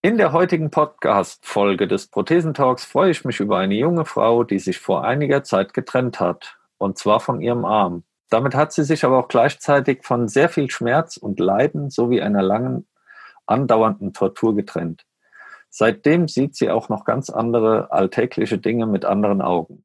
In der heutigen Podcast-Folge des Prothesentalks freue ich mich über eine junge Frau, die sich vor einiger Zeit getrennt hat, und zwar von ihrem Arm. Damit hat sie sich aber auch gleichzeitig von sehr viel Schmerz und Leiden sowie einer langen, andauernden Tortur getrennt. Seitdem sieht sie auch noch ganz andere alltägliche Dinge mit anderen Augen.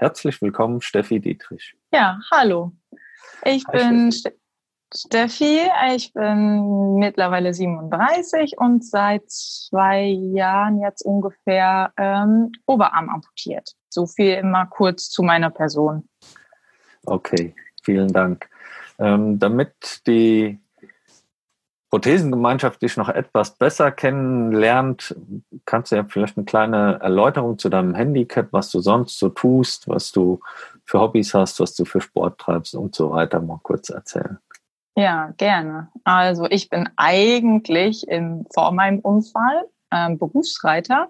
Herzlich willkommen, Steffi Dietrich. Ja, hallo. Ich Hi, bin Steffi. Ich bin mittlerweile 37 und seit zwei Jahren jetzt ungefähr ähm, Oberarm amputiert. So viel immer kurz zu meiner Person. Okay, vielen Dank. Ähm, damit die Prothesengemeinschaft dich noch etwas besser kennenlernt, kannst du ja vielleicht eine kleine Erläuterung zu deinem Handicap, was du sonst so tust, was du für Hobbys hast, was du für Sport treibst und so weiter mal kurz erzählen. Ja, gerne. Also ich bin eigentlich in, vor meinem Unfall ähm, Berufsreiter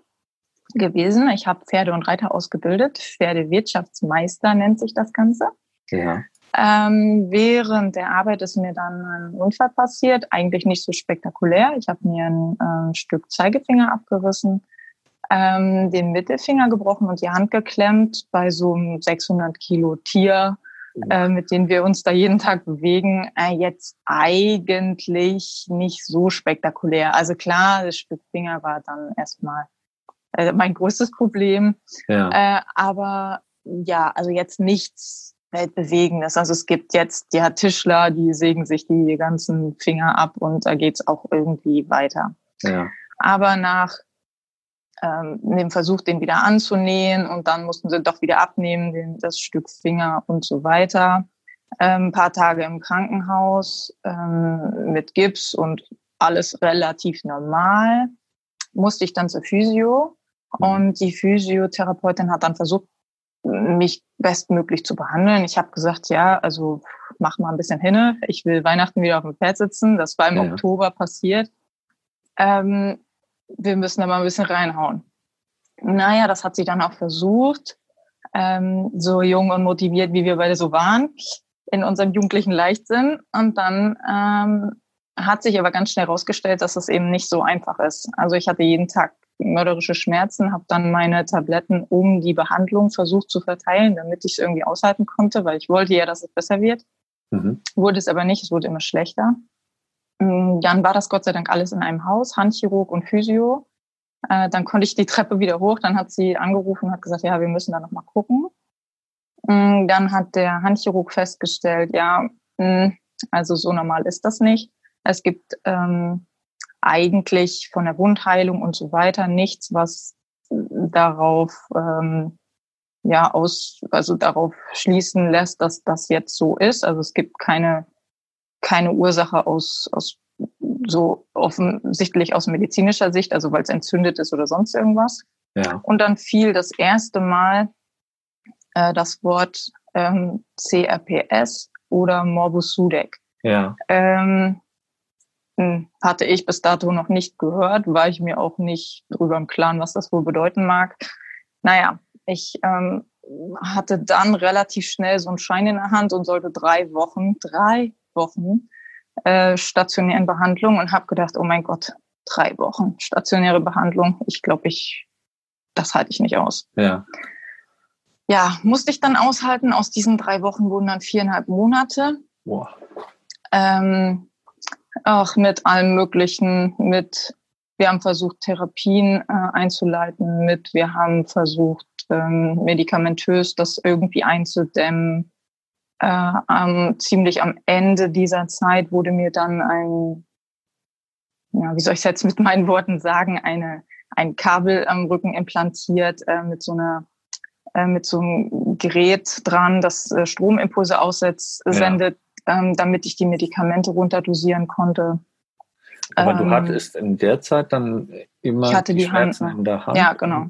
gewesen. Ich habe Pferde und Reiter ausgebildet. Pferdewirtschaftsmeister nennt sich das Ganze. Ja. Ähm, während der Arbeit ist mir dann ein Unfall passiert. Eigentlich nicht so spektakulär. Ich habe mir ein, ein, Stück Zeigefinger abgerissen, ähm, den Mittelfinger gebrochen und die Hand geklemmt bei so einem 600 Kilo Tier, äh, mit dem wir uns da jeden Tag bewegen. Äh, jetzt eigentlich nicht so spektakulär. Also klar, das Stück Finger war dann erstmal äh, mein größtes Problem. Ja. Äh, aber ja, also jetzt nichts Weltbewegendes. Also es gibt jetzt ja Tischler, die sägen sich die ganzen Finger ab und da geht's auch irgendwie weiter. Ja. Aber nach ähm, dem Versuch, den wieder anzunähen und dann mussten sie doch wieder abnehmen, den, das Stück Finger und so weiter. Ähm, ein paar Tage im Krankenhaus ähm, mit Gips und alles relativ normal. Musste ich dann zur Physio Mhm. und die Physiotherapeutin hat dann versucht, mich bestmöglich zu behandeln. Ich habe gesagt, ja, also mach mal ein bisschen hinne. Ich will Weihnachten wieder auf dem Pferd sitzen. Das war im Ja. Oktober passiert. Ähm, wir müssen da mal ein bisschen reinhauen. Naja, das hat sie dann auch versucht. Ähm, so jung und motiviert, wie wir beide so waren, in unserem jugendlichen Leichtsinn. Und dann ähm, hat sich aber ganz schnell herausgestellt, dass es eben nicht so einfach ist. Also ich hatte jeden Tag mörderische Schmerzen, habe dann meine Tabletten um die Behandlung versucht zu verteilen, damit ich es irgendwie aushalten konnte, weil ich wollte ja, dass es besser wird. Mhm. Wurde es aber nicht, es wurde immer schlechter. Mm, Dann war das Gott sei Dank alles in einem Haus, Handchirurg und Physio. Äh, Dann konnte ich die Treppe wieder hoch, dann hat sie angerufen und hat gesagt, ja, wir müssen da nochmal gucken. Mm, Dann hat der Handchirurg festgestellt, ja, mm, also so normal ist das nicht. Es gibt ähm, eigentlich von der Wundheilung und so weiter nichts, was darauf ähm, ja aus also darauf schließen lässt, dass das jetzt so ist. Also es gibt keine keine Ursache aus aus so offensichtlich aus medizinischer Sicht, also weil es entzündet ist oder sonst irgendwas. Ja. Und dann fiel das erste Mal äh, das Wort ähm, CRPS oder Morbus Sudeck. Ja. Ähm, hm, hatte ich bis dato noch nicht gehört, war ich mir auch nicht drüber im Klaren, was das wohl bedeuten mag. Naja, ich ähm, hatte dann relativ schnell so einen Schein in der Hand und sollte drei Wochen, drei Wochen äh, stationären Behandlung und habe gedacht, oh mein Gott, drei Wochen stationäre Behandlung. Ich glaube, ich, das halte ich nicht aus. Ja. Ja, musste ich dann aushalten. Aus diesen drei Wochen wurden dann viereinhalb Monate. Boah. Ähm, auch mit allem Möglichen, mit, wir haben versucht, Therapien äh, einzuleiten, mit, wir haben versucht, ähm, medikamentös das irgendwie einzudämmen. Äh, ähm, ziemlich am Ende dieser Zeit wurde mir dann ein, ja, wie soll ich es jetzt mit meinen Worten sagen, eine, ein Kabel am Rücken implantiert äh, mit so einer äh, mit so einem Gerät dran, das äh, Stromimpulse aussetzt, Ja. Ähm, damit ich die Medikamente runterdosieren konnte. Aber ähm, du hattest in der Zeit dann immer ich hatte die, die Schmerzen Hand, in der Hand. Ja, genau.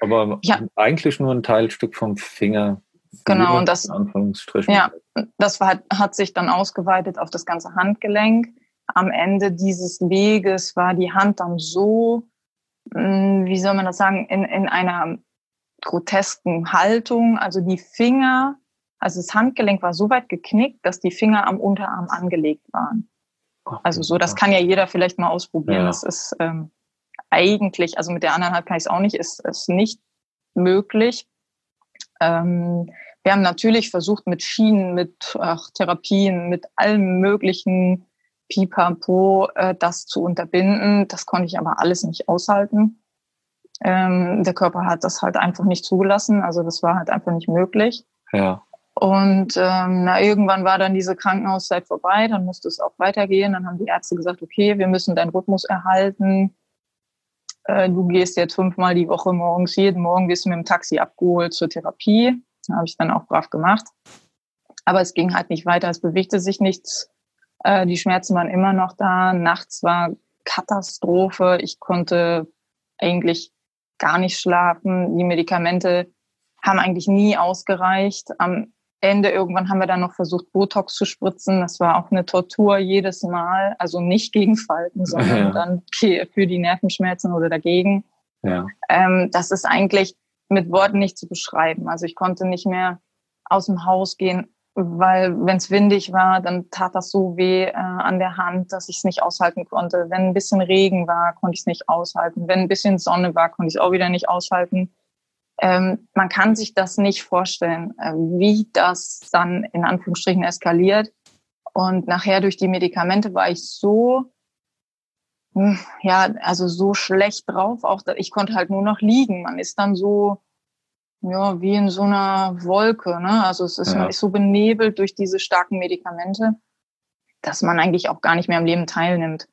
Aber ja. eigentlich nur ein Teilstück vom Finger. Genau, und das, ja, das war, hat sich dann ausgeweitet auf das ganze Handgelenk. Am Ende dieses Weges war die Hand dann so, hm, wie soll man das sagen, in, in einer grotesken Haltung. Also die Finger, also das Handgelenk war so weit geknickt, dass die Finger am Unterarm angelegt waren. Also so, das kann ja jeder vielleicht mal ausprobieren. Ja. Das ist ähm, eigentlich, also mit der anderen Hand kann ich es auch nicht, ist, ist nicht möglich. Ähm, wir haben natürlich versucht, mit Schienen, mit ach, Therapien, mit allem möglichen Pipapo äh, das zu unterbinden. Das konnte ich aber alles nicht aushalten. Ähm, der Körper hat das halt einfach nicht zugelassen. Also das war halt einfach nicht möglich. Ja. Und ähm, na, irgendwann war dann diese Krankenhauszeit vorbei, dann musste es auch weitergehen. Dann haben die Ärzte gesagt, okay, wir müssen deinen Rhythmus erhalten. Äh, du gehst jetzt fünfmal die Woche morgens, jeden Morgen wirst du mit dem Taxi abgeholt zur Therapie. Habe ich dann auch brav gemacht. Aber es ging halt nicht weiter, es bewegte sich nichts. Äh, die Schmerzen waren immer noch da. Nachts war Katastrophe. Ich konnte eigentlich gar nicht schlafen. Die Medikamente haben eigentlich nie ausgereicht. Am Ende irgendwann haben wir dann noch versucht, Botox zu spritzen. Das war auch eine Tortur jedes Mal. Also nicht gegen Falten, sondern ja. dann für die Nervenschmerzen oder dagegen. Ja. Ähm, das ist eigentlich mit Worten nicht zu beschreiben. Also ich konnte nicht mehr aus dem Haus gehen, weil wenn es windig war, dann tat das so weh äh, an der Hand, dass ich es nicht aushalten konnte. Wenn ein bisschen Regen war, konnte ich es nicht aushalten. Wenn ein bisschen Sonne war, konnte ich es auch wieder nicht aushalten. Ähm, man kann sich das nicht vorstellen, äh, wie das dann in Anführungsstrichen eskaliert. Und nachher durch die Medikamente war ich so, hm, ja, also so schlecht drauf, auch ich konnte halt nur noch liegen. Man ist dann so, ja, wie in so einer Wolke, ne? Also es ist, ja. man ist so benebelt durch diese starken Medikamente, dass man eigentlich auch gar nicht mehr am Leben teilnimmt.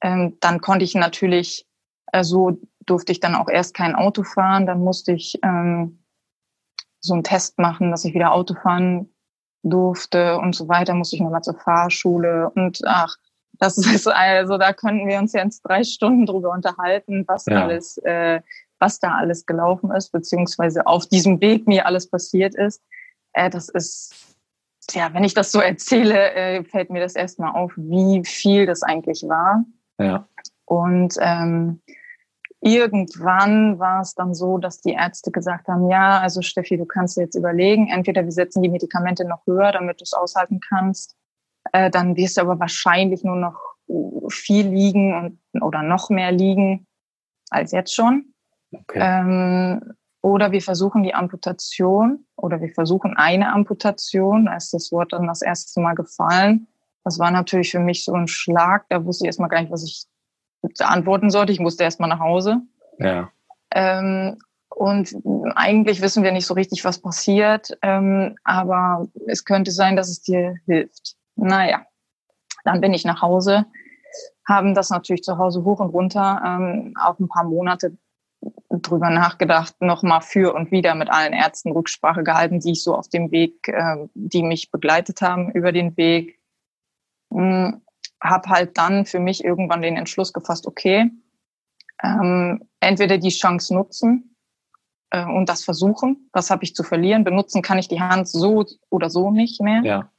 Ähm, dann konnte ich natürlich äh, so durfte ich dann auch erst kein Auto fahren. Dann musste ich ähm, so einen Test machen, dass ich wieder Auto fahren durfte und so weiter. Musste ich nochmal zur Fahrschule und ach, das ist also, da könnten wir uns jetzt drei Stunden drüber unterhalten, was ja. alles, äh, was da alles gelaufen ist, beziehungsweise auf diesem Weg mir alles passiert ist. Äh, das ist, ja, wenn ich das so erzähle, äh, fällt mir das erstmal auf, wie viel das eigentlich war. Ja. Und ähm, irgendwann war es dann so, dass die Ärzte gesagt haben, ja, also Steffi, du kannst dir jetzt überlegen, entweder wir setzen die Medikamente noch höher, damit du es aushalten kannst, äh, dann wirst du aber wahrscheinlich nur noch viel liegen und, oder noch mehr liegen als jetzt schon. Okay. Ähm, oder wir versuchen die Amputation oder wir versuchen eine Amputation. Da ist das Wort dann das erste Mal gefallen. Das war natürlich für mich so ein Schlag. Da wusste ich erstmal gar nicht, was ich antworten sollte. Ich musste erstmal nach Hause. Ja. Ähm, und eigentlich wissen wir nicht so richtig, was passiert, ähm, aber es könnte sein, dass es dir hilft. Naja, dann bin ich nach Hause, haben das natürlich zu Hause hoch und runter, ähm, auch ein paar Monate drüber nachgedacht, nochmal für und wieder mit allen Ärzten Rücksprache gehalten, die ich so auf dem Weg, äh, die mich begleitet haben über den Weg. Hm, habe halt dann für mich irgendwann den Entschluss gefasst, okay, ähm, entweder die Chance nutzen äh, und das versuchen, was habe ich zu verlieren. Benutzen kann ich die Hand so oder so nicht mehr. Ja.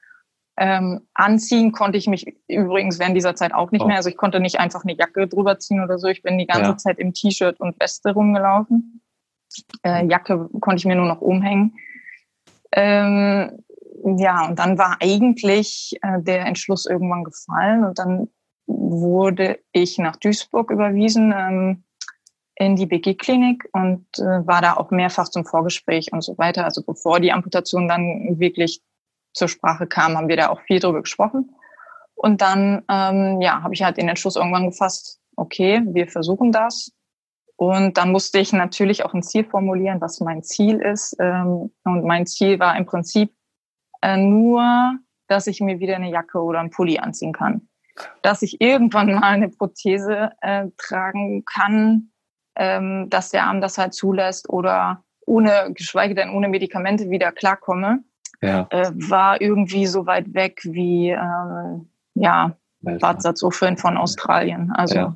Ähm, anziehen konnte ich mich übrigens während dieser Zeit auch nicht oh. mehr. Also ich konnte nicht einfach eine Jacke drüber ziehen oder so. Ich bin die ganze ja. Zeit im T-Shirt und Weste rumgelaufen. Äh, Jacke konnte ich mir nur noch umhängen. Ähm, ja, und dann war eigentlich äh, der Entschluss irgendwann gefallen und dann wurde ich nach Duisburg überwiesen ähm, in die BG-Klinik und äh, war da auch mehrfach zum Vorgespräch und so weiter. Also bevor die Amputation dann wirklich zur Sprache kam, haben wir da auch viel drüber gesprochen. Und dann, ähm, ja, habe ich halt den Entschluss irgendwann gefasst, okay, wir versuchen das. Und dann musste ich natürlich auch ein Ziel formulieren, was mein Ziel ist. Ähm, und mein Ziel war im Prinzip, äh, nur, dass ich mir wieder eine Jacke oder einen Pulli anziehen kann. Dass ich irgendwann mal eine Prothese äh, tragen kann, ähm, dass der Arm das halt zulässt oder ohne, geschweige denn ohne Medikamente wieder klarkomme, ja. äh, war irgendwie so weit weg wie, ähm, ja, Bartsatzofin von Australien. Also ja.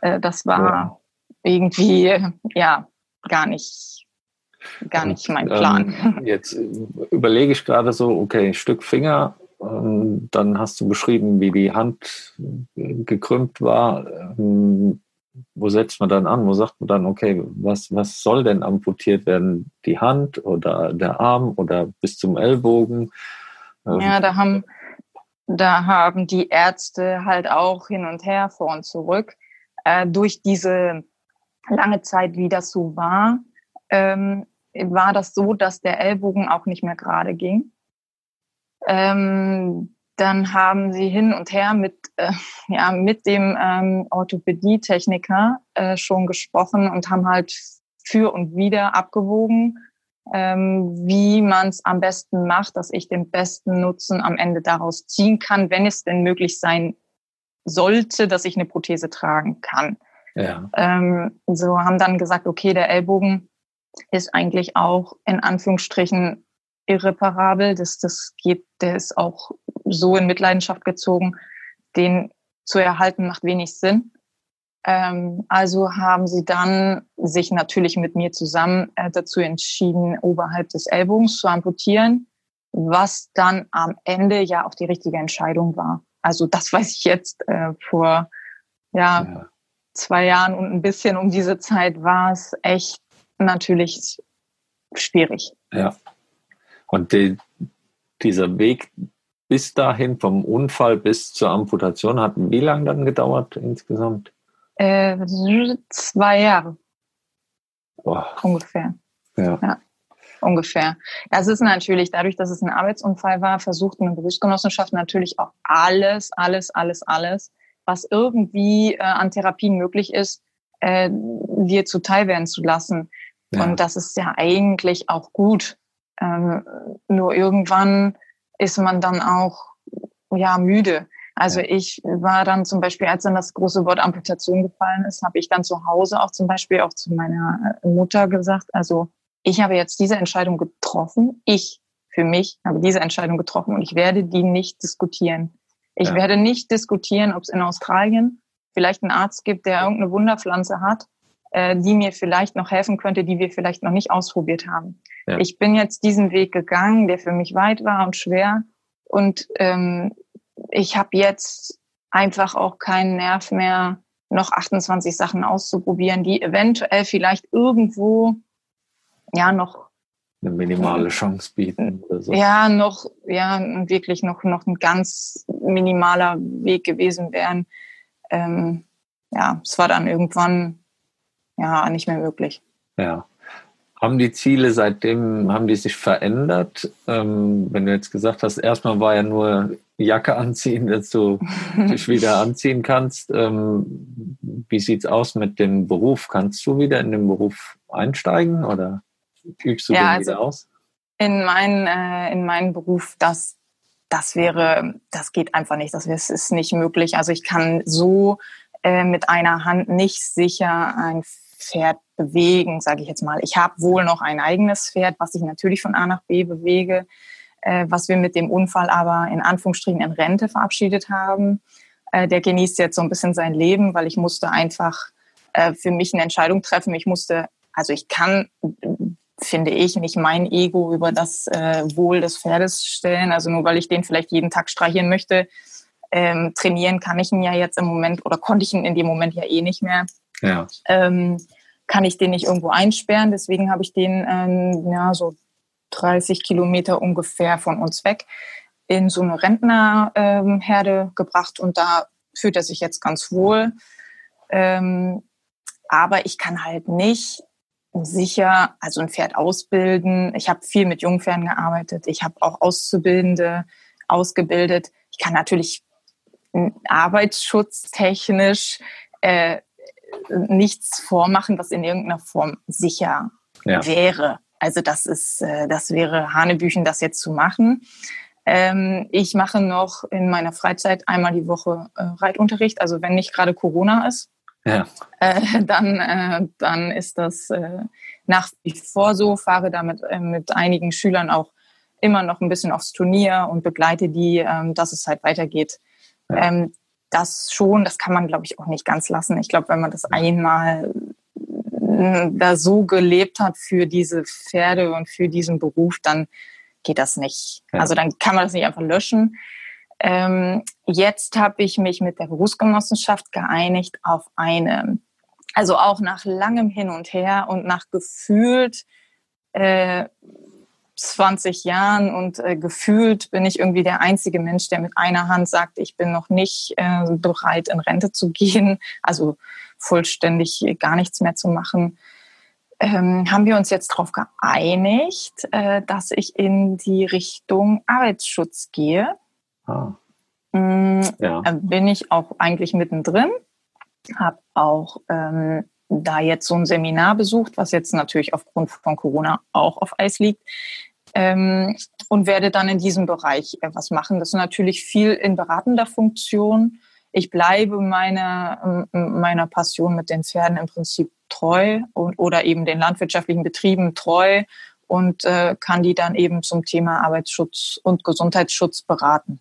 äh, das war ja. irgendwie ja gar nicht gar nicht mein Plan. Ähm, jetzt überlege ich gerade so, okay, Stück Finger, ähm, dann hast du beschrieben, wie die Hand gekrümmt war. Ähm, wo setzt man dann an? Wo sagt man dann, okay, was, was soll denn amputiert werden? Die Hand oder der Arm oder bis zum Ellbogen? Ähm, ja, da haben, da haben die Ärzte halt auch hin und her, vor und zurück. Äh, durch diese lange Zeit, wie das so war, ähm, war das so, dass der Ellbogen auch nicht mehr gerade ging. Ähm, dann haben sie hin und her mit, äh, ja, mit dem ähm, Orthopädietechniker äh, schon gesprochen und haben halt für und wieder abgewogen, ähm, wie man es am besten macht, dass ich den besten Nutzen am Ende daraus ziehen kann, wenn es denn möglich sein sollte, dass ich eine Prothese tragen kann. Ja. Ähm, so haben dann gesagt, okay, der Ellbogen ist eigentlich auch in Anführungsstrichen irreparabel. Das, das geht, der ist auch so in Mitleidenschaft gezogen. Den zu erhalten macht wenig Sinn. Ähm, also haben sie dann sich natürlich mit mir zusammen äh, dazu entschieden, oberhalb des Ellbogens zu amputieren, was dann am Ende ja auch die richtige Entscheidung war. Also das weiß ich jetzt äh, vor ja, ja, zwei Jahren und ein bisschen um diese Zeit war es echt natürlich schwierig. Ja. Und die, dieser Weg bis dahin, vom Unfall bis zur Amputation, hat wie lange dann gedauert insgesamt? Äh, zwei Jahre. Boah. Ungefähr. Ja. ja. Ungefähr. Ja, es ist natürlich, dadurch, dass es ein Arbeitsunfall war, versucht eine Berufsgenossenschaft natürlich auch alles, alles, alles, alles, was irgendwie äh, an Therapien möglich ist, äh, dir zuteil werden zu lassen. Ja. Und das ist ja eigentlich auch gut. Ähm, nur irgendwann ist man dann auch ja müde. Also ich war dann zum Beispiel, als dann das große Wort Amputation gefallen ist, habe ich dann zu Hause auch zum Beispiel auch zu meiner Mutter gesagt, also ich habe jetzt diese Entscheidung getroffen. Ich für mich habe diese Entscheidung getroffen und ich werde die nicht diskutieren. Ich ja. werde nicht diskutieren, ob es in Australien vielleicht einen Arzt gibt, der irgendeine Wunderpflanze hat äh, die mir vielleicht noch helfen könnte, die wir vielleicht noch nicht ausprobiert haben. Ja. Ich bin jetzt diesen Weg gegangen, der für mich weit war und schwer. Und ähm, ich habe jetzt einfach auch keinen Nerv mehr, noch 28 Sachen auszuprobieren, die eventuell vielleicht irgendwo ja noch eine minimale Chance bieten. Oder so. Ja, noch, ja, wirklich noch, noch ein ganz minimaler Weg gewesen wären. Ähm, ja, es war dann irgendwann ja nicht mehr möglich. Ja. Haben die Ziele seitdem, haben die sich verändert? Ähm, wenn du jetzt gesagt hast, erstmal war ja nur Jacke anziehen, dass du dich wieder anziehen kannst. Ähm, wie es aus mit dem Beruf? Kannst du wieder in den Beruf einsteigen oder übst du ja, den also wieder aus? In meinen, äh, in meinen Beruf, das, das wäre, das geht einfach nicht. Das ist nicht möglich. Also ich kann so äh, mit einer Hand nicht sicher ein Pferd bewegen, sage ich jetzt mal. Ich habe wohl noch ein eigenes Pferd, was ich natürlich von A nach B bewege, äh, was wir mit dem Unfall aber in Anführungsstrichen in Rente verabschiedet haben. Äh, der genießt jetzt so ein bisschen sein Leben, weil ich musste einfach äh, für mich eine Entscheidung treffen. Ich musste, also ich kann, finde ich, nicht mein Ego über das äh, Wohl des Pferdes stellen. Also nur weil ich den vielleicht jeden Tag streichen möchte, ähm, trainieren kann ich ihn ja jetzt im Moment oder konnte ich ihn in dem Moment ja eh nicht mehr ähm, kann ich den nicht irgendwo einsperren. Deswegen habe ich den ähm, ja, so 30 Kilometer ungefähr von uns weg in so eine Rentnerherde ähm, gebracht und da fühlt er sich jetzt ganz wohl. Ähm, aber ich kann halt nicht sicher, also ein Pferd ausbilden. Ich habe viel mit Jungpferden gearbeitet. Ich habe auch Auszubildende ausgebildet. Ich kann natürlich arbeitsschutztechnisch äh, nichts vormachen, was in irgendeiner Form sicher ja. wäre. Also das ist, äh, das wäre Hanebüchen, das jetzt zu machen. Ähm, ich mache noch in meiner Freizeit einmal die Woche äh, Reitunterricht. Also wenn nicht gerade Corona ist, ja. Äh, dann, dann ist das nach wie vor so. Fahre damit mit einigen Schülern auch immer noch ein bisschen aufs Turnier und begleite die, ähm, dass es halt weitergeht Ja. Das schon, das kann man, glaube ich, auch nicht ganz lassen. Ich glaube, wenn man das einmal äh, da so gelebt hat für diese Pferde und für diesen Beruf, dann geht das nicht. Ja. Also dann kann man das nicht einfach löschen. Ähm, jetzt habe ich mich mit der Berufsgenossenschaft geeinigt auf eine, also auch nach langem Hin und Her und nach gefühlt äh, 20 Jahren und äh, gefühlt bin ich irgendwie der einzige Mensch, der mit einer Hand sagt, ich bin noch nicht äh, bereit, in Rente zu gehen, also vollständig gar nichts mehr zu machen. Ähm, haben wir uns jetzt darauf geeinigt, äh, dass ich in die Richtung Arbeitsschutz gehe. Ah. Mhm, ja. Bin ich auch eigentlich mittendrin, habe auch ähm, da jetzt so ein Seminar besucht, was jetzt natürlich aufgrund von Corona auch auf Eis liegt ähm, und werde dann in diesem Bereich äh, was machen. Das ist natürlich viel in beratender Funktion. Ich bleibe meiner, meiner Passion mit den Pferden im Prinzip treu und, oder eben den landwirtschaftlichen Betrieben treu und äh, kann die dann eben zum Thema Arbeitsschutz und Gesundheitsschutz beraten.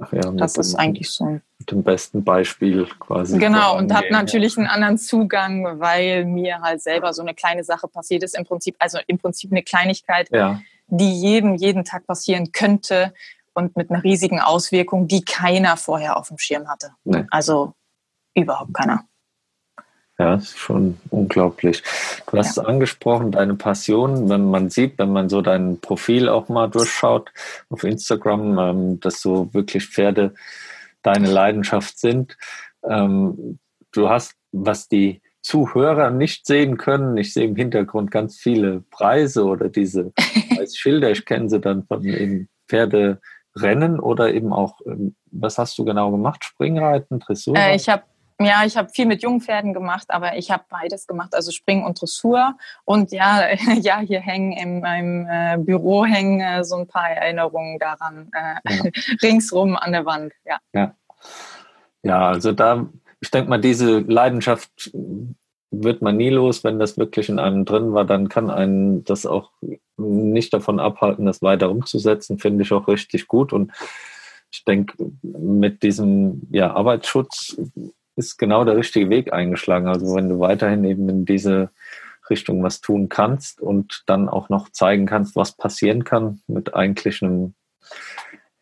Ach ja, das ist dem, eigentlich so. Mit dem besten Beispiel quasi. Genau, und habe natürlich einen anderen Zugang, weil mir halt selber so eine kleine Sache passiert ist. Im Prinzip, also im Prinzip eine Kleinigkeit, ja die jedem jeden Tag passieren könnte und mit einer riesigen Auswirkung, die keiner vorher auf dem Schirm hatte. Nee. Also überhaupt keiner. Ja, ist schon unglaublich. Du hast ja. angesprochen, deine Passion, wenn man sieht, wenn man so dein Profil auch mal durchschaut auf Instagram, ähm, dass so wirklich Pferde deine Leidenschaft sind. Ähm, du hast, was die Zuhörer nicht sehen können. Ich sehe im Hintergrund ganz viele Preise oder diese Schilder. Ich kenne sie dann von eben Pferderennen oder eben auch, ähm, was hast du genau gemacht? Springreiten, Dressur? Äh, ich habe ja, ich habe viel mit Jungpferden gemacht, aber ich habe beides gemacht, also Spring und Dressur. Und ja, ja, hier hängen in meinem äh, Büro hängen äh, so ein paar Erinnerungen daran äh, ja. ringsrum an der Wand. Ja. ja. Ja, also da ich denke mal, diese Leidenschaft wird man nie los, wenn das wirklich in einem drin war, dann kann einen das auch nicht davon abhalten, das weiter umzusetzen, finde ich auch richtig gut. Und ich denke, mit diesem ja, Arbeitsschutz ist genau der richtige Weg eingeschlagen. Also wenn du weiterhin eben in diese Richtung was tun kannst und dann auch noch zeigen kannst, was passieren kann mit eigentlich einem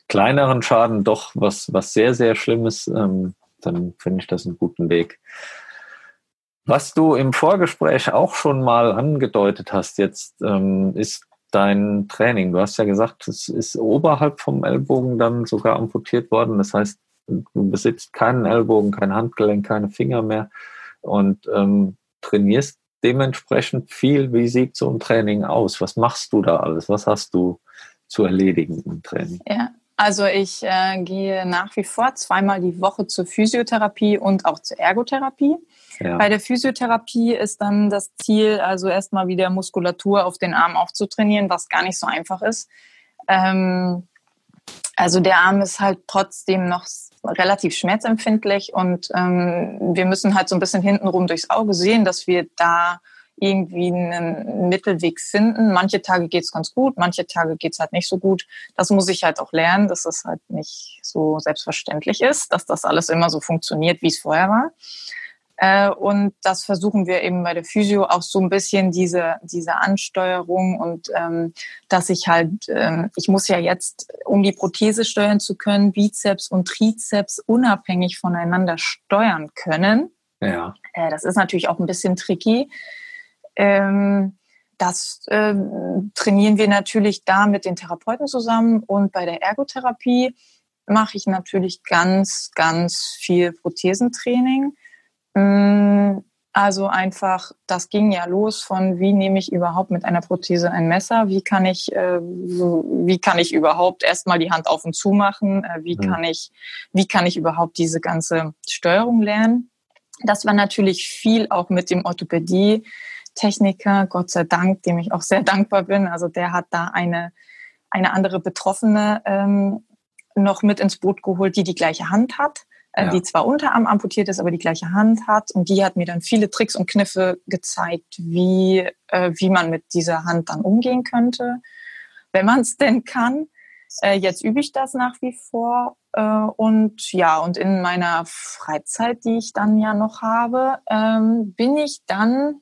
kleineren Schaden, doch was, was sehr, sehr Schlimmes, ähm, dann finde ich das einen guten Weg. Was du im Vorgespräch auch schon mal angedeutet hast, jetzt ähm, ist dein Training. Du hast ja gesagt, es ist oberhalb vom Ellbogen dann sogar amputiert worden. Das heißt, du besitzt keinen Ellbogen, kein Handgelenk, keine Finger mehr und ähm, trainierst dementsprechend viel. Wie sieht so ein Training aus? Was machst du da alles? Was hast du zu erledigen im Training? Ja, also ich äh, gehe nach wie vor zweimal die Woche zur Physiotherapie und auch zur Ergotherapie. Ja. Bei der Physiotherapie ist dann das Ziel, also erstmal wieder Muskulatur auf den Arm aufzutrainieren, was gar nicht so einfach ist. Ähm, also der Arm ist halt trotzdem noch relativ schmerzempfindlich und ähm, wir müssen halt so ein bisschen hintenrum durchs Auge sehen, dass wir da irgendwie einen Mittelweg finden. Manche Tage geht's ganz gut, manche Tage geht's halt nicht so gut. Das muss ich halt auch lernen, dass es halt nicht so selbstverständlich ist, dass das alles immer so funktioniert, wie es vorher war. Äh, und das versuchen wir eben bei der Physio auch so ein bisschen diese, diese Ansteuerung und ähm, dass ich halt, ähm, ich muss ja jetzt, um die Prothese steuern zu können, Bizeps und Trizeps unabhängig voneinander steuern können. Ja. Äh, das ist natürlich auch ein bisschen tricky. Ähm, das äh, trainieren wir natürlich da mit den Therapeuten zusammen und bei der Ergotherapie mache ich natürlich ganz, ganz viel Prothesentraining. Mm, also einfach, das ging ja los von, wie nehme ich überhaupt mit einer Prothese ein Messer? Wie kann ich, äh, wie kann ich überhaupt erstmal die Hand auf und zu machen? Äh, wie mhm. kann ich, wie kann ich überhaupt diese ganze Steuerung lernen? Das war natürlich viel auch mit dem Orthopädie Techniker, Gott sei Dank, dem ich auch sehr dankbar bin. Also der hat da eine, eine andere Betroffene ähm, noch mit ins Boot geholt, die die gleiche Hand hat, äh, ja. die zwar Unterarm amputiert ist, aber die gleiche Hand hat. Und die hat mir dann viele Tricks und Kniffe gezeigt, wie, äh, wie man mit dieser Hand dann umgehen könnte, wenn man es denn kann. Äh, jetzt übe ich das nach wie vor Äh, und ja, und in meiner Freizeit, die ich dann ja noch habe, ähm, bin ich dann,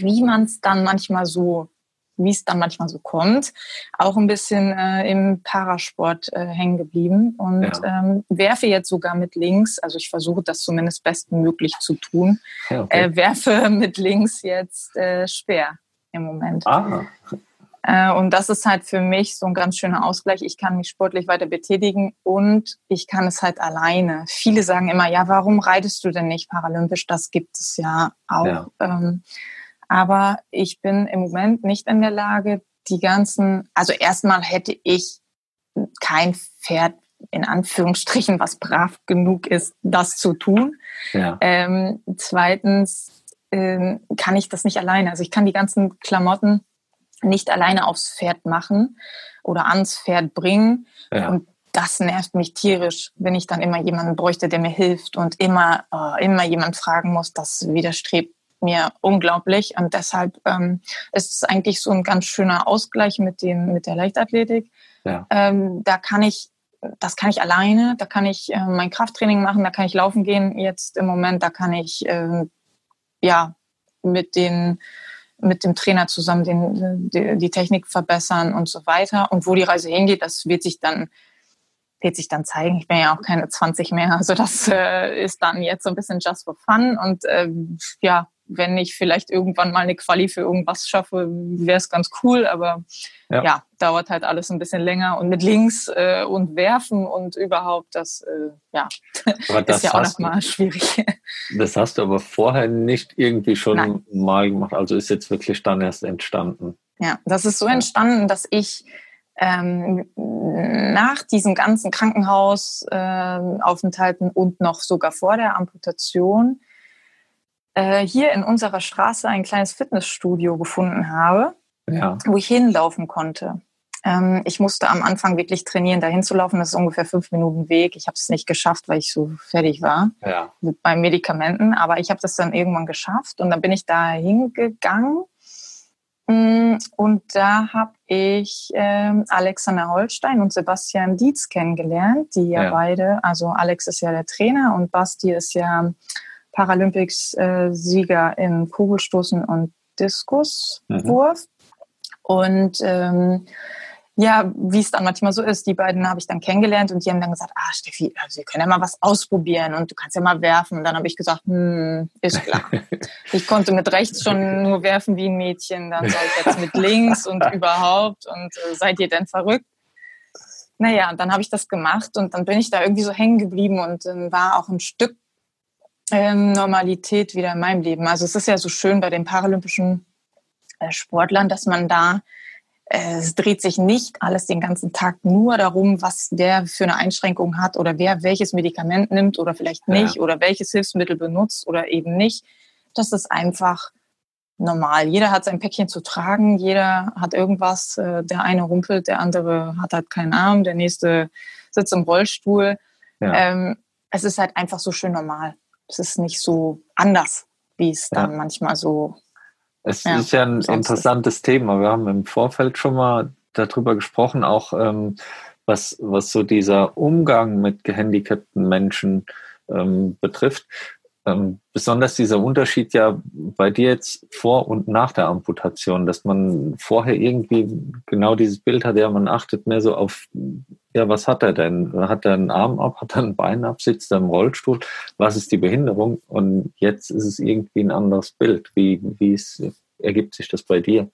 wie man es dann manchmal so wie es dann manchmal so kommt, auch ein bisschen äh, im Parasport äh, hängen geblieben und ja. ähm, werfe jetzt sogar mit links, also ich versuche das zumindest bestmöglich zu tun, ja, okay. äh, werfe mit links jetzt äh, Speer im Moment. Ah. Äh, und das ist halt für mich so ein ganz schöner Ausgleich. Ich kann mich sportlich weiter betätigen und ich kann es halt alleine. Viele sagen immer, ja, warum reitest du denn nicht paralympisch? Das gibt es ja auch. Ja. Aber ich bin im Moment nicht in der Lage, die ganzen, also erstmal hätte ich kein Pferd in Anführungsstrichen, was brav genug ist, das zu tun. Ja. Ähm, zweitens ähm, kann ich das nicht alleine. Also ich kann die ganzen Klamotten nicht alleine aufs Pferd machen oder ans Pferd bringen. Ja. Und das nervt mich tierisch, wenn ich dann immer jemanden bräuchte, der mir hilft und immer, äh, immer jemand fragen muss. Das widerstrebt mir unglaublich. Und deshalb ähm, ist es eigentlich so ein ganz schöner Ausgleich mit, dem, mit der Leichtathletik. Ja. Ähm, da kann ich, das kann ich alleine, da kann ich äh, mein Krafttraining machen, da kann ich laufen gehen jetzt im Moment, da kann ich äh, ja mit den mit dem Trainer zusammen den, die, die Technik verbessern und so weiter. Und wo die Reise hingeht, das wird sich dann wird sich dann zeigen. Ich bin ja auch keine 20 mehr, also das äh, ist dann jetzt so ein bisschen just for fun und äh, ja, wenn ich vielleicht irgendwann mal eine Quali für irgendwas schaffe, wäre es ganz cool. Aber ja. ja. dauert halt alles ein bisschen länger. Und mit Links äh, und Werfen und überhaupt, das äh, ja, das ist ja auch nochmal schwierig. Das hast du aber vorher nicht irgendwie schon Nein. mal gemacht. Also ist jetzt wirklich dann erst entstanden. Ja, das ist so entstanden, dass ich ähm, nach diesen ganzen Krankenhausaufenthalten äh, und noch sogar vor der Amputation äh, hier in unserer Straße ein kleines Fitnessstudio gefunden habe, ja. wo ich hinlaufen konnte. Ähm, ich musste am Anfang wirklich trainieren, dahin zu laufen. Das ist ungefähr fünf Minuten Weg. Ich habe es nicht geschafft, weil ich so fertig war ja. mit meinen Medikamenten. Aber ich habe das dann irgendwann geschafft und dann bin ich da hingegangen. Mm, und da habe ich ähm, Alexander Holstein und Sebastian Dietz kennengelernt, die ja, ja, beide, also Alex ist ja der Trainer und Basti ist ja Paralympics-Sieger in Kugelstoßen und Diskuswurf. Mhm. Und ähm, ja, wie es dann manchmal so ist, die beiden habe ich dann kennengelernt und die haben dann gesagt, ah Steffi, also wir können ja mal was ausprobieren und du kannst ja mal werfen. Und dann habe ich gesagt, hm, ist klar. ich konnte mit rechts schon nur werfen wie ein Mädchen, dann soll ich jetzt mit links und überhaupt und äh, seid ihr denn verrückt? Naja, und dann habe ich das gemacht und dann bin ich da irgendwie so hängen geblieben und äh, war auch ein Stück ähm, Normalität wieder in meinem Leben. Also es ist ja so schön bei den paralympischen äh, Sportlern, dass man da, äh, es dreht sich nicht alles den ganzen Tag nur darum, was der für eine Einschränkung hat oder wer welches Medikament nimmt oder vielleicht nicht ja. oder welches Hilfsmittel benutzt oder eben nicht. Das ist einfach normal. Jeder hat sein Päckchen zu tragen, jeder hat irgendwas. Äh, der eine rumpelt, der andere hat halt keinen Arm, der nächste sitzt im Rollstuhl. Ja. Ähm, es ist halt einfach so schön normal es ist nicht so anders, wie es dann ja. manchmal so. Es ja, ist ja ein interessantes ist. Thema. Wir haben im Vorfeld schon mal darüber gesprochen, auch ähm, was, was so dieser Umgang mit gehandicapten Menschen ähm, betrifft. Ähm, besonders dieser Unterschied ja bei dir jetzt vor und nach der Amputation, dass man vorher irgendwie genau dieses Bild hat, ja, man achtet mehr so auf, ja, was hat er denn? Hat er einen Arm ab, hat er ein Bein ab, sitzt er im Rollstuhl? Was ist die Behinderung? Und jetzt ist es irgendwie ein anderes Bild. Wie, wie ist, ergibt sich das bei dir?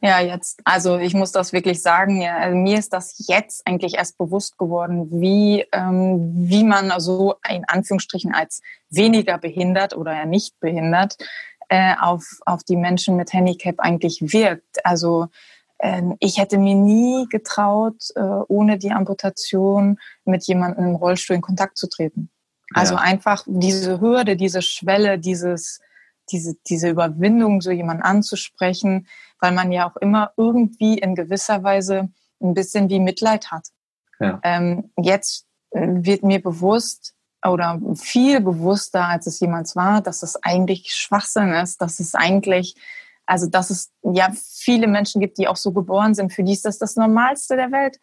Ja, jetzt, also ich muss das wirklich sagen, ja, also mir ist das jetzt eigentlich erst bewusst geworden, wie, ähm, wie man so in Anführungsstrichen als weniger behindert oder ja nicht behindert äh, auf, auf die Menschen mit Handicap eigentlich wirkt. Also äh, ich hätte mir nie getraut, äh, ohne die Amputation mit jemandem im Rollstuhl in Kontakt zu treten. Also ja. einfach diese Hürde, diese Schwelle, dieses diese, diese Überwindung, so jemanden anzusprechen, weil man ja auch immer irgendwie in gewisser Weise ein bisschen wie Mitleid hat. Ja. Ähm, jetzt äh, wird mir bewusst oder viel bewusster, als es jemals war, dass es eigentlich Schwachsinn ist, dass es eigentlich Also, dass es ja viele Menschen gibt, die auch so geboren sind, für die ist das das Normalste der Welt.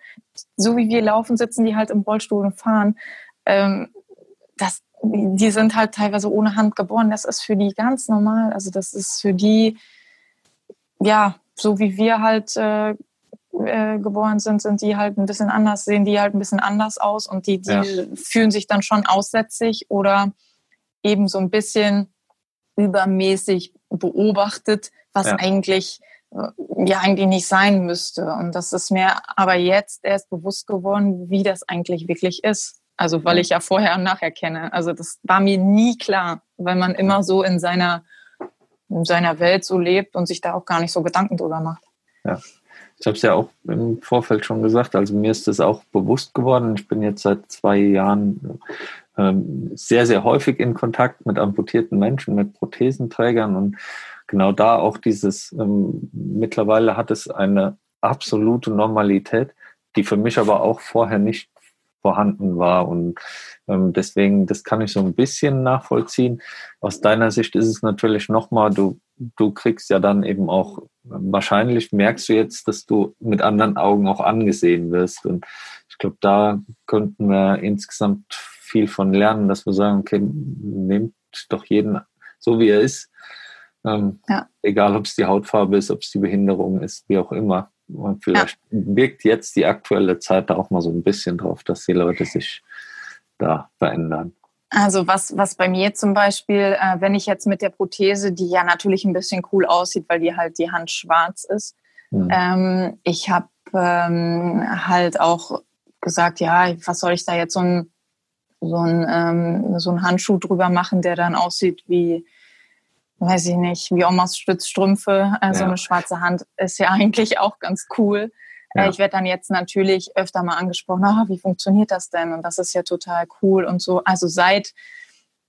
So wie wir laufen, sitzen die halt im Rollstuhl und fahren. Ähm, das, die sind halt teilweise ohne Hand geboren. Das ist für die ganz normal. Also, das ist für die, ja, so wie wir halt äh, äh, geboren sind, sind die halt ein bisschen anders, sehen die halt ein bisschen anders aus und die, die ja. fühlen sich dann schon aussätzig oder eben so ein bisschen übermäßig beobachtet, was ja. eigentlich äh, ja eigentlich nicht sein müsste. Und das ist mir aber jetzt erst bewusst geworden, wie das eigentlich wirklich ist. Also weil ich ja vorher und nachher kenne. Also das war mir nie klar, weil man immer so in seiner, in seiner Welt so lebt und sich da auch gar nicht so Gedanken drüber macht. Ja. Ich habe es ja auch im Vorfeld schon gesagt, also mir ist das auch bewusst geworden. Ich bin jetzt seit zwei Jahren ähm, sehr, sehr häufig in Kontakt mit amputierten Menschen, mit Prothesenträgern und genau da auch dieses, ähm, mittlerweile hat es eine absolute Normalität, die für mich aber auch vorher nicht vorhanden war. Und ähm, deswegen, das kann ich so ein bisschen nachvollziehen. Aus deiner Sicht ist es natürlich nochmal, du, du kriegst ja dann eben auch, wahrscheinlich merkst du jetzt, dass du mit anderen Augen auch angesehen wirst. Und ich glaube, da könnten wir insgesamt viel von lernen, dass wir sagen, okay, nehmt doch jeden so, wie er ist. Ähm, ja. Egal, ob es die Hautfarbe ist, ob es die Behinderung ist, wie auch immer. Und vielleicht ja. wirkt jetzt die aktuelle Zeit da auch mal so ein bisschen drauf, dass die Leute sich da verändern. Also was, was bei mir zum Beispiel, äh, wenn ich jetzt mit der Prothese, die ja natürlich ein bisschen cool aussieht, weil die halt die Hand schwarz ist, mhm. ähm, ich habe ähm, halt auch gesagt, ja, was soll ich da jetzt so ein, so ein, ähm, so ein Handschuh drüber machen, der dann aussieht wie, weiß ich nicht, wie Omas Stützstrümpfe, äh, ja. eine schwarze Hand ist ja eigentlich auch ganz cool. Äh, ja. ich werde dann jetzt natürlich öfter mal angesprochen, ah, wie funktioniert das denn? Und das ist ja total cool und so. Also seit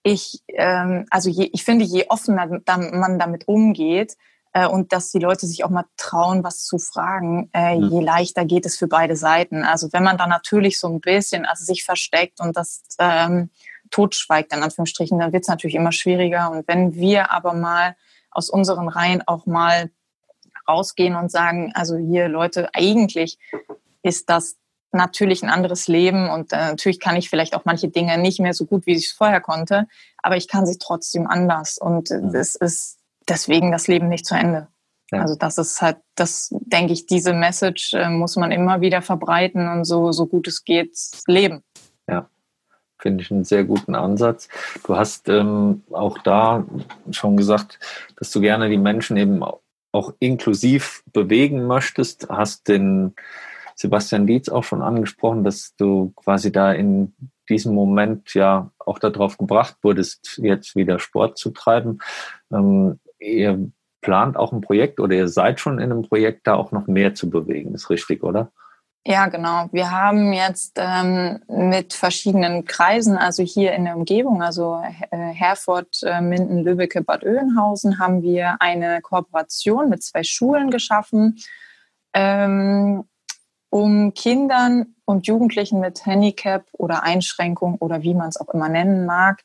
ich, ähm, also je, ich finde, je offener man damit umgeht, äh, und dass die Leute sich auch mal trauen, was zu fragen, äh, mhm. je leichter geht es für beide Seiten. Also wenn man da natürlich so ein bisschen also sich versteckt und das ähm, totschweigt, in Anführungsstrichen, dann wird es natürlich immer schwieriger. Und wenn wir aber mal aus unseren Reihen auch mal rausgehen und sagen, also hier Leute, eigentlich ist das natürlich ein anderes Leben und äh, natürlich kann ich vielleicht auch manche Dinge nicht mehr so gut, wie ich es vorher konnte, aber ich kann sie trotzdem anders und mhm. es ist deswegen das Leben nicht zu Ende. Ja. Also das ist halt, das denke ich, diese Message äh, muss man immer wieder verbreiten und so, so gut es geht leben. Ja finde ich einen sehr guten Ansatz. Du hast ähm, auch da schon gesagt, dass du gerne die Menschen eben auch inklusiv bewegen möchtest. Hast den Sebastian Dietz auch schon angesprochen, dass du quasi da in diesem Moment ja auch darauf gebracht wurdest, jetzt wieder Sport zu treiben. Ähm, ihr plant auch ein Projekt oder ihr seid schon in einem Projekt, da auch noch mehr zu bewegen, ist richtig, oder? Ja, genau. Wir haben jetzt ähm, mit verschiedenen Kreisen, also hier in der Umgebung, also äh, Herford, äh, Minden, Lübbecke, Bad Oeynhausen, haben wir eine Kooperation mit zwei Schulen geschaffen, ähm, um Kindern und Jugendlichen mit Handicap oder Einschränkung oder wie man es auch immer nennen mag,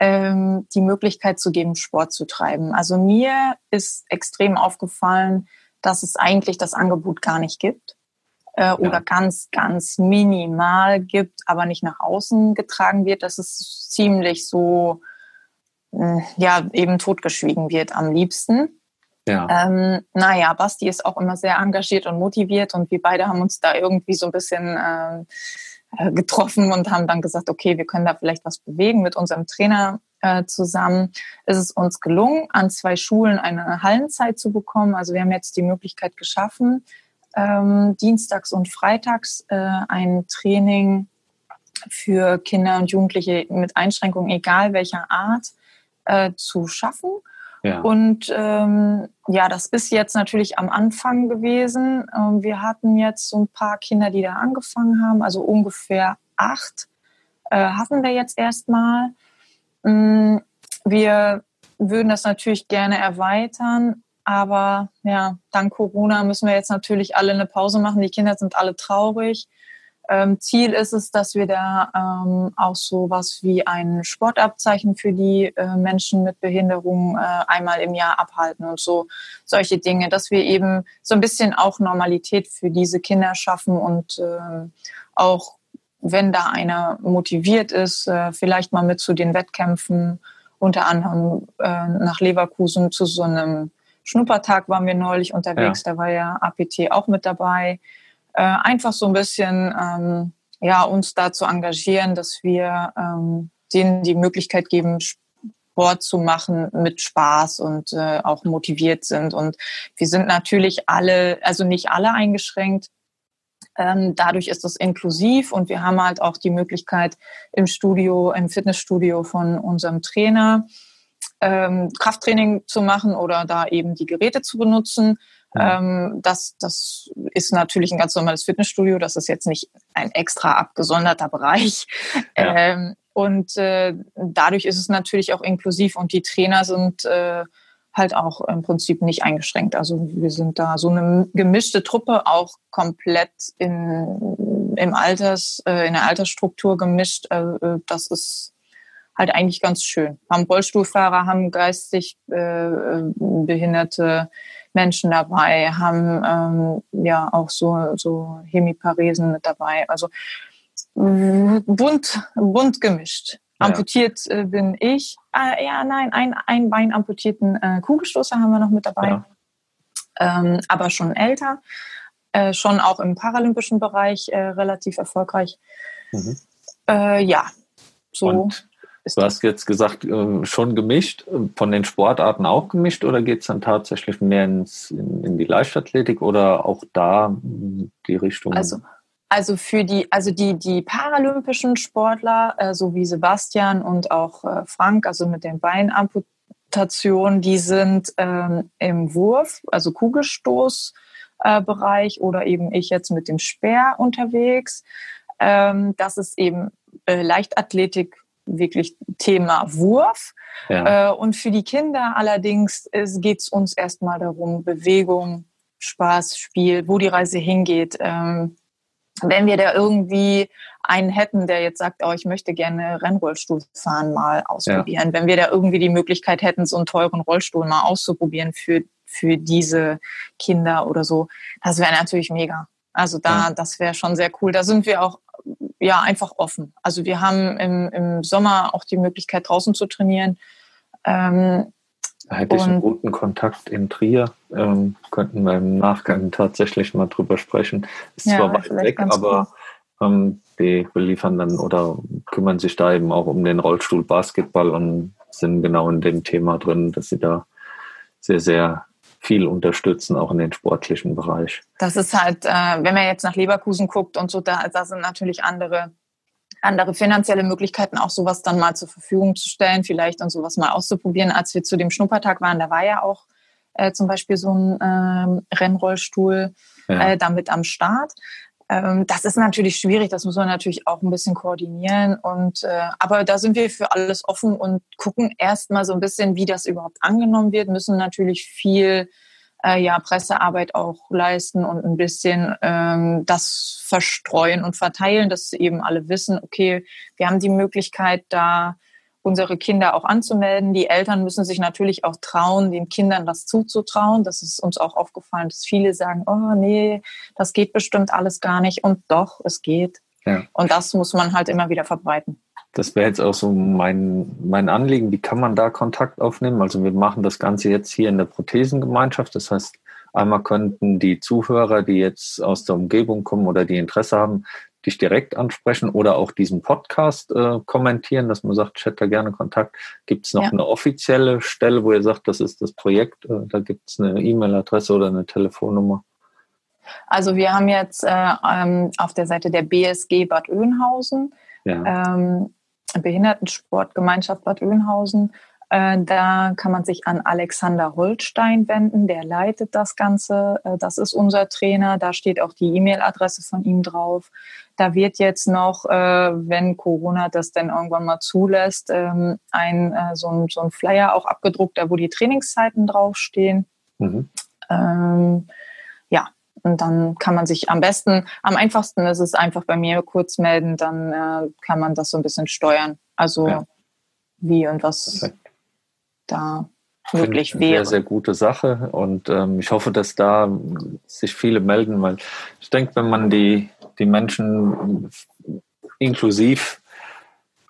ähm, die Möglichkeit zu geben, Sport zu treiben. Also mir ist extrem aufgefallen, dass es eigentlich das Angebot gar nicht gibt äh, ja. oder ganz, ganz minimal gibt, aber nicht nach außen getragen wird, dass es ziemlich so, äh, ja, eben totgeschwiegen wird am liebsten. Ja. Ähm, naja, Basti ist auch immer sehr engagiert und motiviert und wir beide haben uns da irgendwie so ein bisschen äh, äh getroffen und haben dann gesagt, okay, wir können da vielleicht was bewegen mit unserem Trainer äh, zusammen. Es ist uns gelungen, an zwei Schulen eine Hallenzeit zu bekommen. Also wir haben jetzt die Möglichkeit geschaffen, ähm, dienstags und freitags äh, ein Training für Kinder und Jugendliche mit Einschränkungen, egal welcher Art, äh, zu schaffen. Ja. Und ähm, ja, das ist jetzt natürlich am Anfang gewesen. Ähm, wir hatten jetzt so ein paar Kinder, die da angefangen haben, also ungefähr acht äh, hatten wir jetzt erstmal. Ähm, wir würden das natürlich gerne erweitern, aber ja, dank Corona müssen wir jetzt natürlich alle eine Pause machen. Die Kinder sind alle traurig. Ähm, Ziel ist es, dass wir da ähm, auch so was wie ein Sportabzeichen für die äh, Menschen mit Behinderung äh, einmal im Jahr abhalten und so solche Dinge, dass wir eben so ein bisschen auch Normalität für diese Kinder schaffen und äh, auch wenn da einer motiviert ist, äh, vielleicht mal mit zu den Wettkämpfen, unter anderem äh, nach Leverkusen zu so einem Schnuppertag waren wir neulich unterwegs, ja. da war ja APT auch mit dabei äh, einfach so ein bisschen ähm, ja, uns da zu engagieren, dass wir ähm, denen die Möglichkeit geben, Sport zu machen mit Spaß und äh, auch motiviert sind. Und wir sind natürlich alle, also nicht alle eingeschränkt. Ähm, dadurch ist es inklusiv und wir haben halt auch die Möglichkeit im Studio, im Fitnessstudio von unserem Trainer ähm, Krafttraining zu machen oder da eben die Geräte zu benutzen. Ähm, das, das ist natürlich ein ganz normales Fitnessstudio. Das ist jetzt nicht ein extra abgesonderter Bereich. Ja. Ähm, und äh, dadurch ist es natürlich auch inklusiv und die Trainer sind äh, halt auch im Prinzip nicht eingeschränkt. Also wir sind da so eine gemischte Truppe, auch komplett in, im Alters, äh, in der Altersstruktur gemischt. Äh, äh das ist halt eigentlich ganz schön. Haben Rollstuhlfahrer, haben geistig äh, äh behinderte Menschen dabei, haben ähm, ja auch so, so Hemiparesen mit dabei. Also bunt, bunt gemischt. Ja. Amputiert äh, bin ich. Äh, ja, nein, ein, ein Bein amputierten äh, Kugelstoßer haben wir noch mit dabei. Ja. Ähm, aber schon älter. Äh, schon auch im paralympischen Bereich äh, relativ erfolgreich. Mhm. Ja, so. Und du hast jetzt gesagt, äh, schon gemischt, von den Sportarten auch gemischt oder geht es dann tatsächlich mehr ins, in, in, die Leichtathletik oder auch da die Richtung? Also, also für die, also die, die paralympischen Sportler, äh, so wie Sebastian und auch äh, Frank, also mit den Beinamputationen, die sind ähm, im Wurf, also Kugelstoßbereich äh, oder eben ich jetzt mit dem Speer unterwegs. Ähm, das ist eben Leichtathletik wirklich Thema Wurf. Ja. Äh, und für die Kinder allerdings geht es uns erstmal darum, Bewegung, Spaß, Spiel, wo die Reise hingeht. Ähm, wenn wir da irgendwie einen hätten, der jetzt sagt, oh, ich möchte gerne Rennrollstuhl fahren mal ausprobieren, ja. wenn wir da irgendwie die Möglichkeit hätten, so einen teuren Rollstuhl mal auszuprobieren für, für diese Kinder oder so, das wäre natürlich mega. Also da, ja. das wäre schon sehr cool. Da sind wir auch ja einfach offen. Also wir haben im, im Sommer auch die Möglichkeit draußen zu trainieren. Ähm, da hätte ich einen guten Kontakt in Trier. Ähm, könnten wir im Nachgang tatsächlich mal drüber sprechen. Ist ja, zwar weit weg, aber ähm, die beliefern dann oder kümmern sich da eben auch um den Rollstuhl Basketball und sind genau in dem Thema drin, dass sie da sehr, sehr viel unterstützen, auch in den sportlichen Bereich. Das ist halt, äh, wenn man jetzt nach Leverkusen guckt und so, da, da sind natürlich andere andere finanzielle Möglichkeiten, auch sowas dann mal zur Verfügung zu stellen, vielleicht und sowas mal auszuprobieren. Als wir zu dem Schnuppertag waren, da war ja auch äh, zum Beispiel so ein ähm, Rennrollstuhl ja. äh, damit am Start. Ähm, das ist natürlich schwierig, das muss man natürlich auch ein bisschen koordinieren. Und äh, aber da sind wir für alles offen und gucken erstmal so ein bisschen, wie das überhaupt angenommen wird, müssen natürlich viel äh, ja, Pressearbeit auch leisten und ein bisschen ähm, das verstreuen und verteilen, dass eben alle wissen, okay, wir haben die Möglichkeit, da unsere Kinder auch anzumelden. Die Eltern müssen sich natürlich auch trauen, den Kindern das zuzutrauen. Das ist uns auch aufgefallen, dass viele sagen, oh nee, das geht bestimmt alles gar nicht. Und doch, es geht. Ja. Und das muss man halt immer wieder verbreiten. Das wäre jetzt auch so mein, mein Anliegen. Wie kann man da Kontakt aufnehmen? Also wir machen das Ganze jetzt hier in der Prothesengemeinschaft. Das heißt, einmal könnten die Zuhörer, die jetzt aus der Umgebung kommen oder die Interesse haben, dich direkt ansprechen oder auch diesen Podcast äh, kommentieren, dass man sagt, ich hätte da gerne Kontakt. Gibt es noch ja. eine offizielle Stelle, wo ihr sagt, das ist das Projekt? Äh, da gibt es eine E-Mail-Adresse oder eine Telefonnummer? Also wir haben jetzt äh, ähm, auf der Seite der BSG Bad Oeynhausen, ja. ähm, Behindertensportgemeinschaft Bad Oeynhausen, da kann man sich an Alexander Holstein wenden, der leitet das Ganze. Äh, das ist unser Trainer. Da steht auch die E-Mail-Adresse von ihm drauf. Da wird jetzt noch, äh, wenn Corona das denn irgendwann mal zulässt, ähm, ein, so, ein, so ein Flyer auch abgedruckt, da wo die Trainingszeiten draufstehen. Mhm. Ähm, ja, Und dann kann man sich am besten, am einfachsten ist es einfach bei mir kurz melden, dann äh, kann man das so ein bisschen steuern. Also ja. wie und was Perfekt. Da möglich wäre. Sehr, sehr gute Sache und ähm, ich hoffe, dass da sich viele melden, weil ich denke, wenn man die, die Menschen inklusiv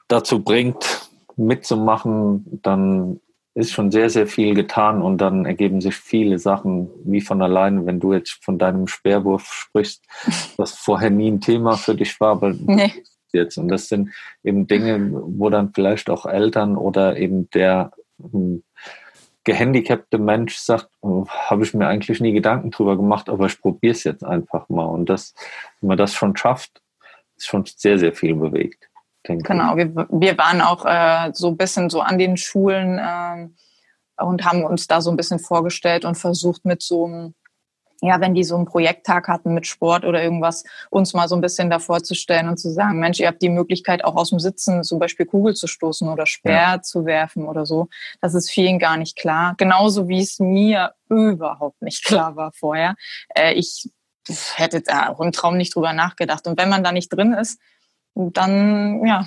dazu bringt, mitzumachen, dann ist schon sehr, sehr viel getan und dann ergeben sich viele Sachen wie von alleine, wenn du jetzt von deinem Speerwurf sprichst, was vorher nie ein Thema für dich war, aber nee. jetzt. Und das sind eben Dinge, wo dann vielleicht auch Eltern oder eben der hm, gehandicapte Mensch sagt, oh, habe ich mir eigentlich nie Gedanken drüber gemacht, aber ich probiere es jetzt einfach mal. Und das, wenn man das schon schafft, ist schon sehr, sehr viel bewegt. Genau, wir, wir waren auch äh, so ein bisschen so an den Schulen äh, und haben uns da so ein bisschen vorgestellt und versucht mit so einem, ja, wenn die so einen Projekttag hatten mit Sport oder irgendwas, uns mal so ein bisschen davor zu stellen und zu sagen, Mensch, ihr habt die Möglichkeit auch aus dem Sitzen zum Beispiel Kugel zu stoßen oder Speer ja. zu werfen oder so. Das ist vielen gar nicht klar. Genauso wie es mir überhaupt nicht klar war vorher. Äh, ich hätte da auch im Traum nicht drüber nachgedacht. Und wenn man da nicht drin ist, dann ja,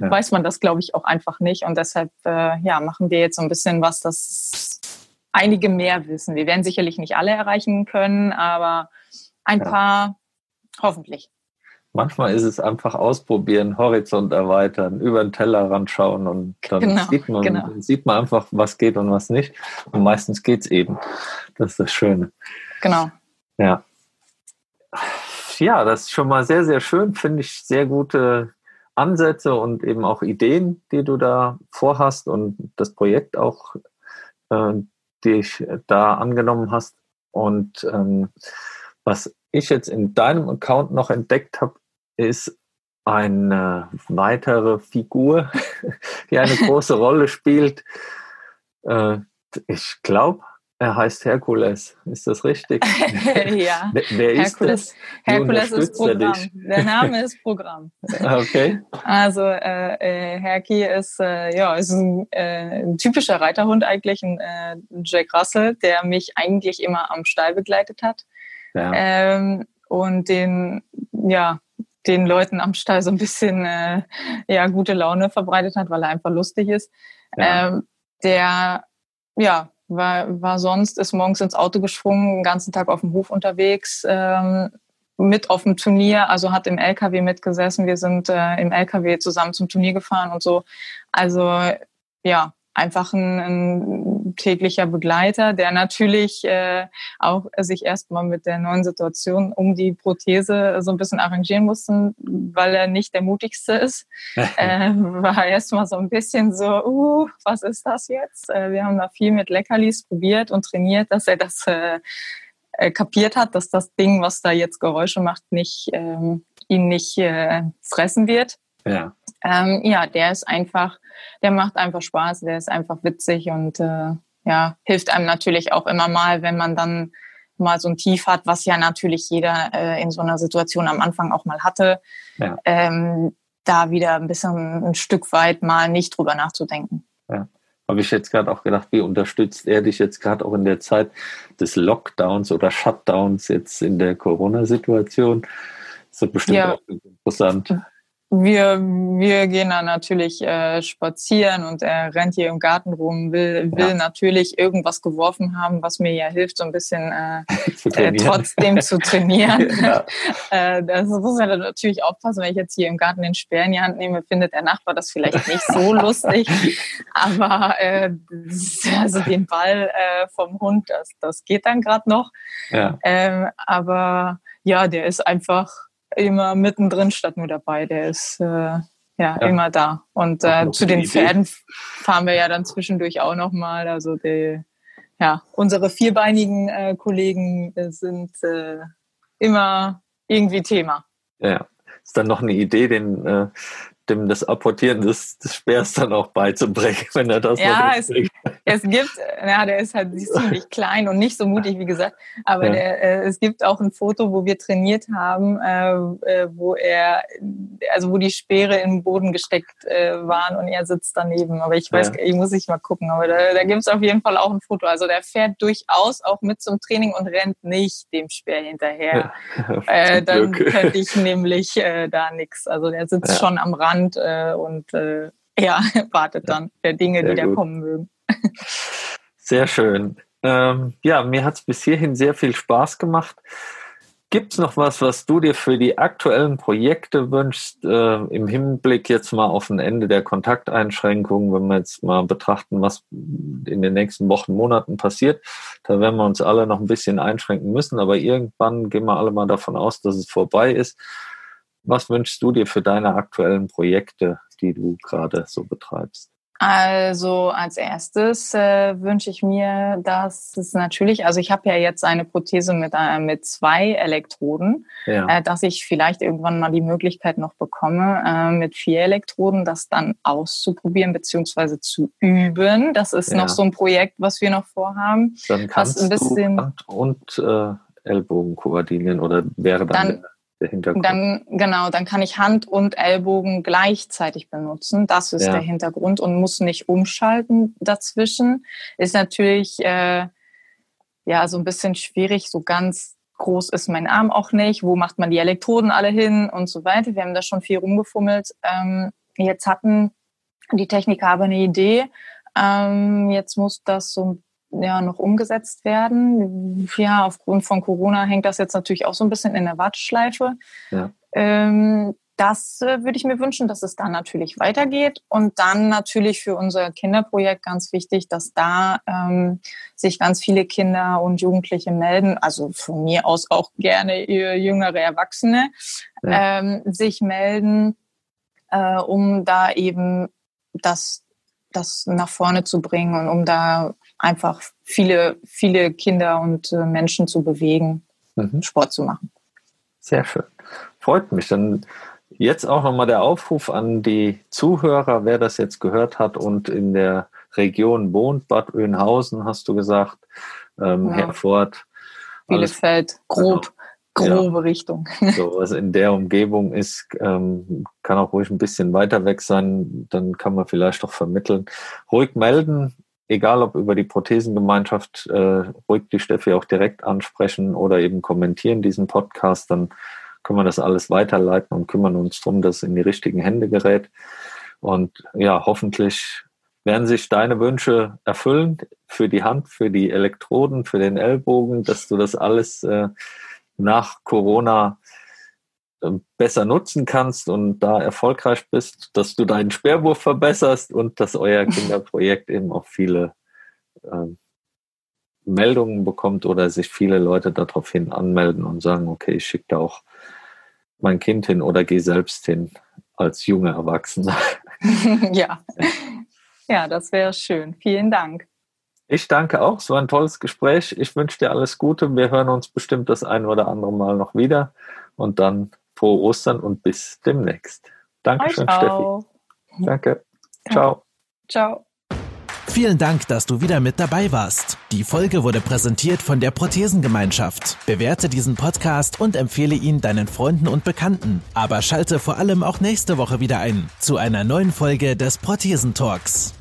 ja. weiß man das, glaube ich, auch einfach nicht. Und deshalb äh, ja, machen wir jetzt so ein bisschen was, das einige mehr wissen. Wir werden sicherlich nicht alle erreichen können, aber ein ja. paar hoffentlich. Manchmal ist es einfach ausprobieren, Horizont erweitern, über den Tellerrand schauen und dann genau, sieht, man, genau. sieht man einfach, was geht und was nicht. Und meistens geht es eben. Das ist das Schöne. Genau. Ja ja, das ist schon mal sehr, sehr schön. Finde ich sehr gute Ansätze und eben auch Ideen, die du da vorhast und das Projekt auch, äh, die ich da angenommen hast. Und ähm, was ich jetzt in deinem Account noch entdeckt habe, ist eine weitere Figur, die eine große Rolle spielt. Äh, ich glaube, er heißt Herkules, ist das richtig? ja. Wer ist Herkules. das? Wie Herkules ist Programm. Der Name ist Programm. okay. Also äh, äh, Herki ist äh, ja ist ein, äh, ein typischer Reiterhund eigentlich, ein äh, Jack Russell, der mich eigentlich immer am Stall begleitet hat ja. ähm, und den ja den Leuten am Stall so ein bisschen äh, ja gute Laune verbreitet hat, weil er einfach lustig ist. Ja. Ähm, der ja war, war sonst, ist morgens ins Auto gesprungen, den ganzen Tag auf dem Hof unterwegs, ähm, mit auf dem Turnier, also hat im LKW mitgesessen. Wir sind äh, im LKW zusammen zum Turnier gefahren und so. Also ja, einfach ein, ein täglicher Begleiter, der natürlich äh, auch sich erstmal mit der neuen Situation um die Prothese so ein bisschen arrangieren musste, weil er nicht der mutigste ist. äh, war erstmal so ein bisschen so, uh, was ist das jetzt? Äh, wir haben da viel mit Leckerlis probiert und trainiert, dass er das äh, äh, kapiert hat, dass das Ding, was da jetzt Geräusche macht, nicht ähm, ihn nicht äh, fressen wird. Ja. Ähm, ja, der ist einfach, der macht einfach Spaß, der ist einfach witzig und äh, ja, hilft einem natürlich auch immer mal, wenn man dann mal so ein Tief hat, was ja natürlich jeder äh, in so einer Situation am Anfang auch mal hatte, ja. ähm, da wieder ein bisschen ein Stück weit mal nicht drüber nachzudenken. Ja. Habe ich jetzt gerade auch gedacht, wie unterstützt er dich jetzt gerade auch in der Zeit des Lockdowns oder Shutdowns jetzt in der Corona-Situation? Das ist bestimmt ja. auch interessant wir, wir gehen dann natürlich äh, spazieren und er rennt hier im Garten rum, will, will ja. natürlich irgendwas geworfen haben, was mir ja hilft, so ein bisschen äh, äh, trotzdem zu trainieren. ja. äh, das muss man natürlich aufpassen, wenn ich jetzt hier im Garten den Speer in die Hand nehme, findet der Nachbar das vielleicht nicht so lustig. Aber äh, also den Ball äh, vom Hund, das, das geht dann gerade noch. Ja. Ähm, aber ja, der ist einfach immer mittendrin statt nur dabei. Der ist äh, ja, ja, immer da. Und äh, zu den Pferden fahren wir ja dann zwischendurch auch nochmal. Also die, ja, unsere vierbeinigen äh, Kollegen sind äh, immer irgendwie Thema. Ja, ist dann noch eine Idee, den, äh, dem das Apportieren des, des Speers dann auch beizubringen, wenn er das ja, es, es gibt, ja, der ist halt ziemlich klein und nicht so mutig, wie gesagt, aber ja. der, äh, es gibt auch ein Foto, wo wir trainiert haben, äh, äh, wo er, also wo die Speere im Boden gesteckt äh, waren und er sitzt daneben. Aber ich weiß, ja. ich muss ich mal gucken, aber da, da gibt es auf jeden Fall auch ein Foto. Also der fährt durchaus auch mit zum Training und rennt nicht dem Speer hinterher. Ja. Äh, dann könnte ich nämlich da nichts. Also der sitzt schon am Rand äh, und äh, ja, wartet dann der Dinge, Sehr die gut. da kommen mögen. Sehr schön. Ähm, ja, mir hat es bis hierhin sehr viel Spaß gemacht. Gibt es noch was, was du dir für die aktuellen Projekte wünschst, äh, im Hinblick jetzt mal auf ein Ende der Kontakteinschränkungen, wenn wir jetzt mal betrachten, was in den nächsten Wochen, Monaten passiert? Da werden wir uns alle noch ein bisschen einschränken müssen, aber irgendwann gehen wir alle mal davon aus, dass es vorbei ist. Was wünschst du dir für deine aktuellen Projekte, die du gerade so betreibst? Also als erstes äh, wünsche ich mir, dass es natürlich, also ich habe ja jetzt eine Prothese mit, äh, mit zwei Elektroden, ja. äh, dass ich vielleicht irgendwann mal die Möglichkeit noch bekomme, äh, mit vier Elektroden das dann auszuprobieren beziehungsweise zu üben. Das ist ja. noch so ein Projekt, was wir noch vorhaben. Dann kannst ein bisschen du Hand und äh, Ellbogen koordinieren oder wäre dann, dann der Hintergrund. Dann, genau, dann kann ich Hand und Ellbogen gleichzeitig benutzen. Das ist ja. der Hintergrund und muss nicht umschalten dazwischen. Ist natürlich äh, ja so ein bisschen schwierig, so ganz groß ist mein Arm auch nicht. Wo macht man die Elektroden alle hin und so weiter. Wir haben da schon viel rumgefummelt. Ähm, jetzt hatten die Techniker aber eine Idee. Ähm, jetzt muss das so ein ja noch umgesetzt werden. Ja, aufgrund von Corona hängt das jetzt natürlich auch so ein bisschen in der Warteschleife. Ja. Ähm, das äh, würde ich mir wünschen, dass es dann natürlich weitergeht. Und dann natürlich für unser Kinderprojekt ganz wichtig, dass da ähm, sich ganz viele Kinder und Jugendliche melden, also von mir aus auch gerne jüngere Erwachsene, ja. ähm, sich melden, äh, um da eben das, das nach vorne zu bringen und um da einfach viele, viele Kinder und äh, Menschen zu bewegen, mhm. Sport zu machen. Sehr schön. Freut mich. Dann jetzt auch nochmal der Aufruf an die Zuhörer, wer das jetzt gehört hat und in der Region wohnt, Bad Oeynhausen, hast du gesagt, ähm, ja. Herford. Bielefeld, grob. Genau grobe ja. Richtung. So, was in der Umgebung ist, ähm, kann auch ruhig ein bisschen weiter weg sein, dann kann man vielleicht auch vermitteln. Ruhig melden, egal ob über die Prothesengemeinschaft, äh, ruhig die Steffi auch direkt ansprechen oder eben kommentieren diesen Podcast, dann können wir das alles weiterleiten und kümmern uns darum, dass es in die richtigen Hände gerät. Und ja, hoffentlich werden sich deine Wünsche erfüllen für die Hand, für die Elektroden, für den Ellbogen, dass du das alles äh, nach Corona besser nutzen kannst und da erfolgreich bist, dass du deinen Sperrwurf verbesserst und dass euer Kinderprojekt eben auch viele ähm, Meldungen bekommt oder sich viele Leute daraufhin anmelden und sagen, okay, ich schicke da auch mein Kind hin oder gehe selbst hin als junge Erwachsene. ja. ja, das wäre schön. Vielen Dank. Ich danke auch. Es war ein tolles Gespräch. Ich wünsche dir alles Gute. Wir hören uns bestimmt das ein oder andere Mal noch wieder. Und dann frohe Ostern und bis demnächst. Dankeschön, Steffi. Danke. Ciao. Ciao. Vielen Dank, dass du wieder mit dabei warst. Die Folge wurde präsentiert von der Prothesengemeinschaft. Bewerte diesen Podcast und empfehle ihn deinen Freunden und Bekannten. Aber schalte vor allem auch nächste Woche wieder ein zu einer neuen Folge des Prothesentalks.